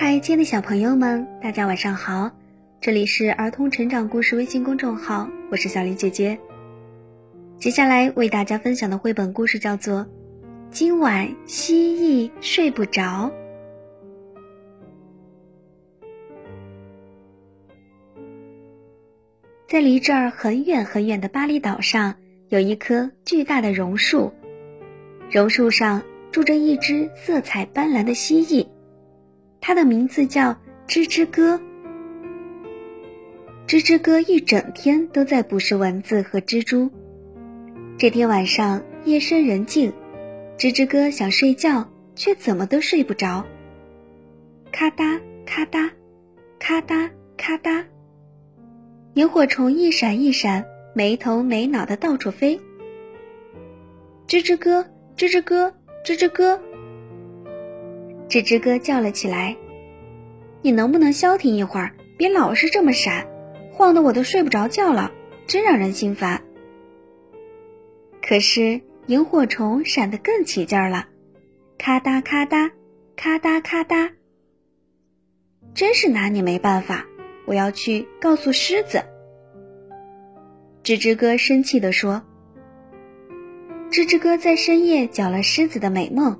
嗨，亲爱的小朋友们，大家晚上好！这里是儿童成长故事微信公众号，我是小林姐姐。接下来为大家分享的绘本故事叫做《今晚蜥蜴睡不着》。在离这儿很远很远的巴厘岛上，有一棵巨大的榕树，榕树上住着一只色彩斑斓的蜥蜴。它的名字叫吱吱哥。吱吱哥一整天都在捕食蚊子和蜘蛛。这天晚上夜深人静，吱吱哥想睡觉，却怎么都睡不着。咔嗒咔嗒，咔嗒咔嗒，萤火虫一闪一闪，没头没脑的到处飞。吱吱哥，吱吱哥，吱吱哥。吱吱哥叫了起来：“你能不能消停一会儿，别老是这么闪，晃得我都睡不着觉了，真让人心烦。”可是萤火虫闪得更起劲儿了，咔嗒咔嗒，咔嗒咔嗒。真是拿你没办法，我要去告诉狮子。吱吱哥生气地说：“吱吱哥在深夜搅了狮子的美梦。”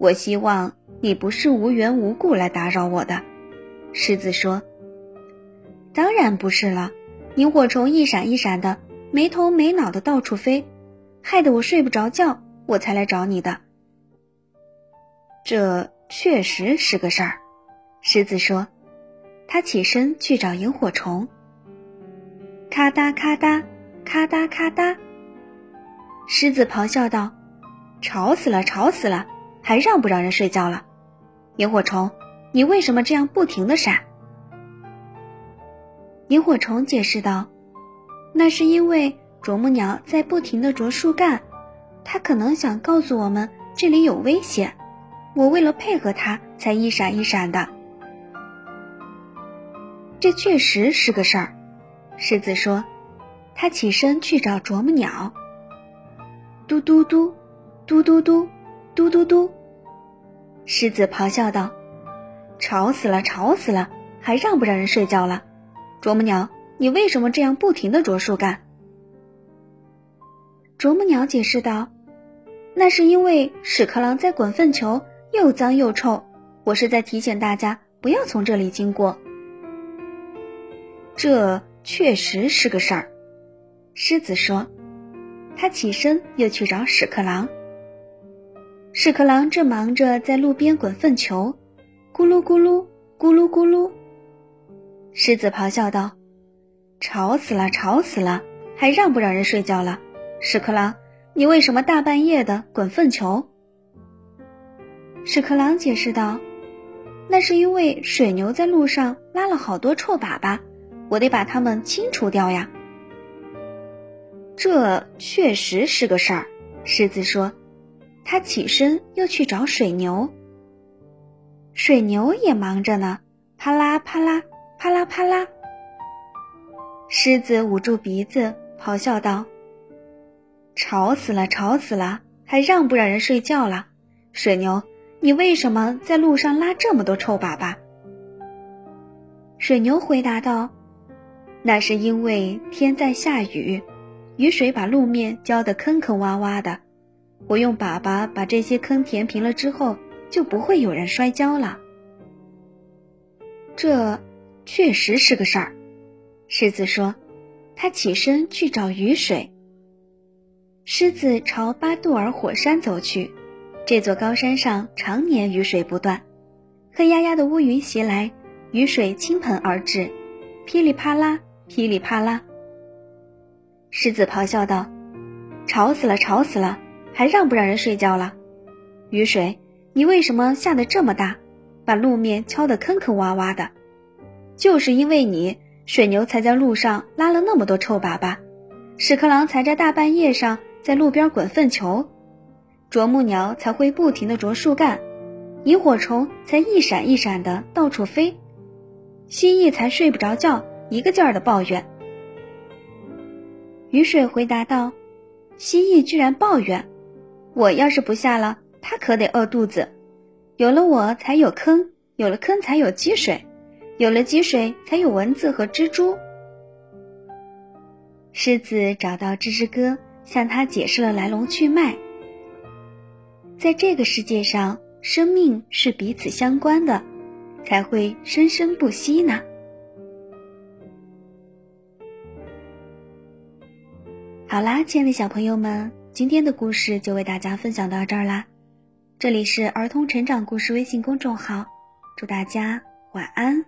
我希望你不是无缘无故来打扰我的，狮子说。当然不是了，萤火虫一闪一闪的，没头没脑的到处飞，害得我睡不着觉，我才来找你的。这确实是个事儿，狮子说。他起身去找萤火虫。咔嗒咔嗒，咔嗒咔嗒。狮子咆哮道：“吵死了，吵死了！”还让不让人睡觉了？萤火虫，你为什么这样不停的闪？萤火虫解释道：“那是因为啄木鸟在不停的啄树干，它可能想告诉我们这里有危险。我为了配合它，才一闪一闪的。”这确实是个事儿，狮子说。他起身去找啄木鸟。嘟嘟嘟，嘟嘟嘟。嘟嘟嘟！狮子咆哮道：“吵死了，吵死了！还让不让人睡觉了？啄木鸟，你为什么这样不停的啄树干？”啄木鸟解释道：“那是因为屎壳郎在滚粪球，又脏又臭。我是在提醒大家不要从这里经过。”这确实是个事儿，狮子说。他起身又去找屎壳郎。屎壳郎正忙着在路边滚粪球，咕噜咕噜，咕噜咕噜。狮子咆哮道：“吵死了，吵死了！还让不让人睡觉了？屎壳郎，你为什么大半夜的滚粪球？”屎壳郎解释道：“那是因为水牛在路上拉了好多臭粑粑，我得把它们清除掉呀。”这确实是个事儿，狮子说。他起身又去找水牛。水牛也忙着呢，啪啦啪啦，啪啦啪啦。狮子捂住鼻子，咆哮道：“吵死了，吵死了！还让不让人睡觉了？水牛，你为什么在路上拉这么多臭粑粑？”水牛回答道：“那是因为天在下雨，雨水把路面浇得坑坑洼洼的。”我用粑粑把这些坑填平了之后，就不会有人摔跤了。这确实是个事儿，狮子说。他起身去找雨水。狮子朝巴杜尔火山走去，这座高山上常年雨水不断，黑压压的乌云袭来，雨水倾盆而至，噼里啪啦，噼里啪啦。狮子咆哮道：“吵死了，吵死了！”还让不让人睡觉了？雨水，你为什么下的这么大，把路面敲得坑坑洼洼的？就是因为你，水牛才在路上拉了那么多臭粑粑，屎壳郎才在大半夜上在路边滚粪球，啄木鸟才会不停地啄树干，萤火虫才一闪一闪的到处飞，蜥蜴才睡不着觉，一个劲儿的抱怨。雨水回答道：“蜥蜴居然抱怨。”我要是不下了，他可得饿肚子。有了我才有坑，有了坑才有积水，有了积水才有蚊子和蜘蛛。狮子找到吱吱哥，向他解释了来龙去脉。在这个世界上，生命是彼此相关的，才会生生不息呢。好啦，亲爱的小朋友们，今天的故事就为大家分享到这儿啦。这里是儿童成长故事微信公众号，祝大家晚安。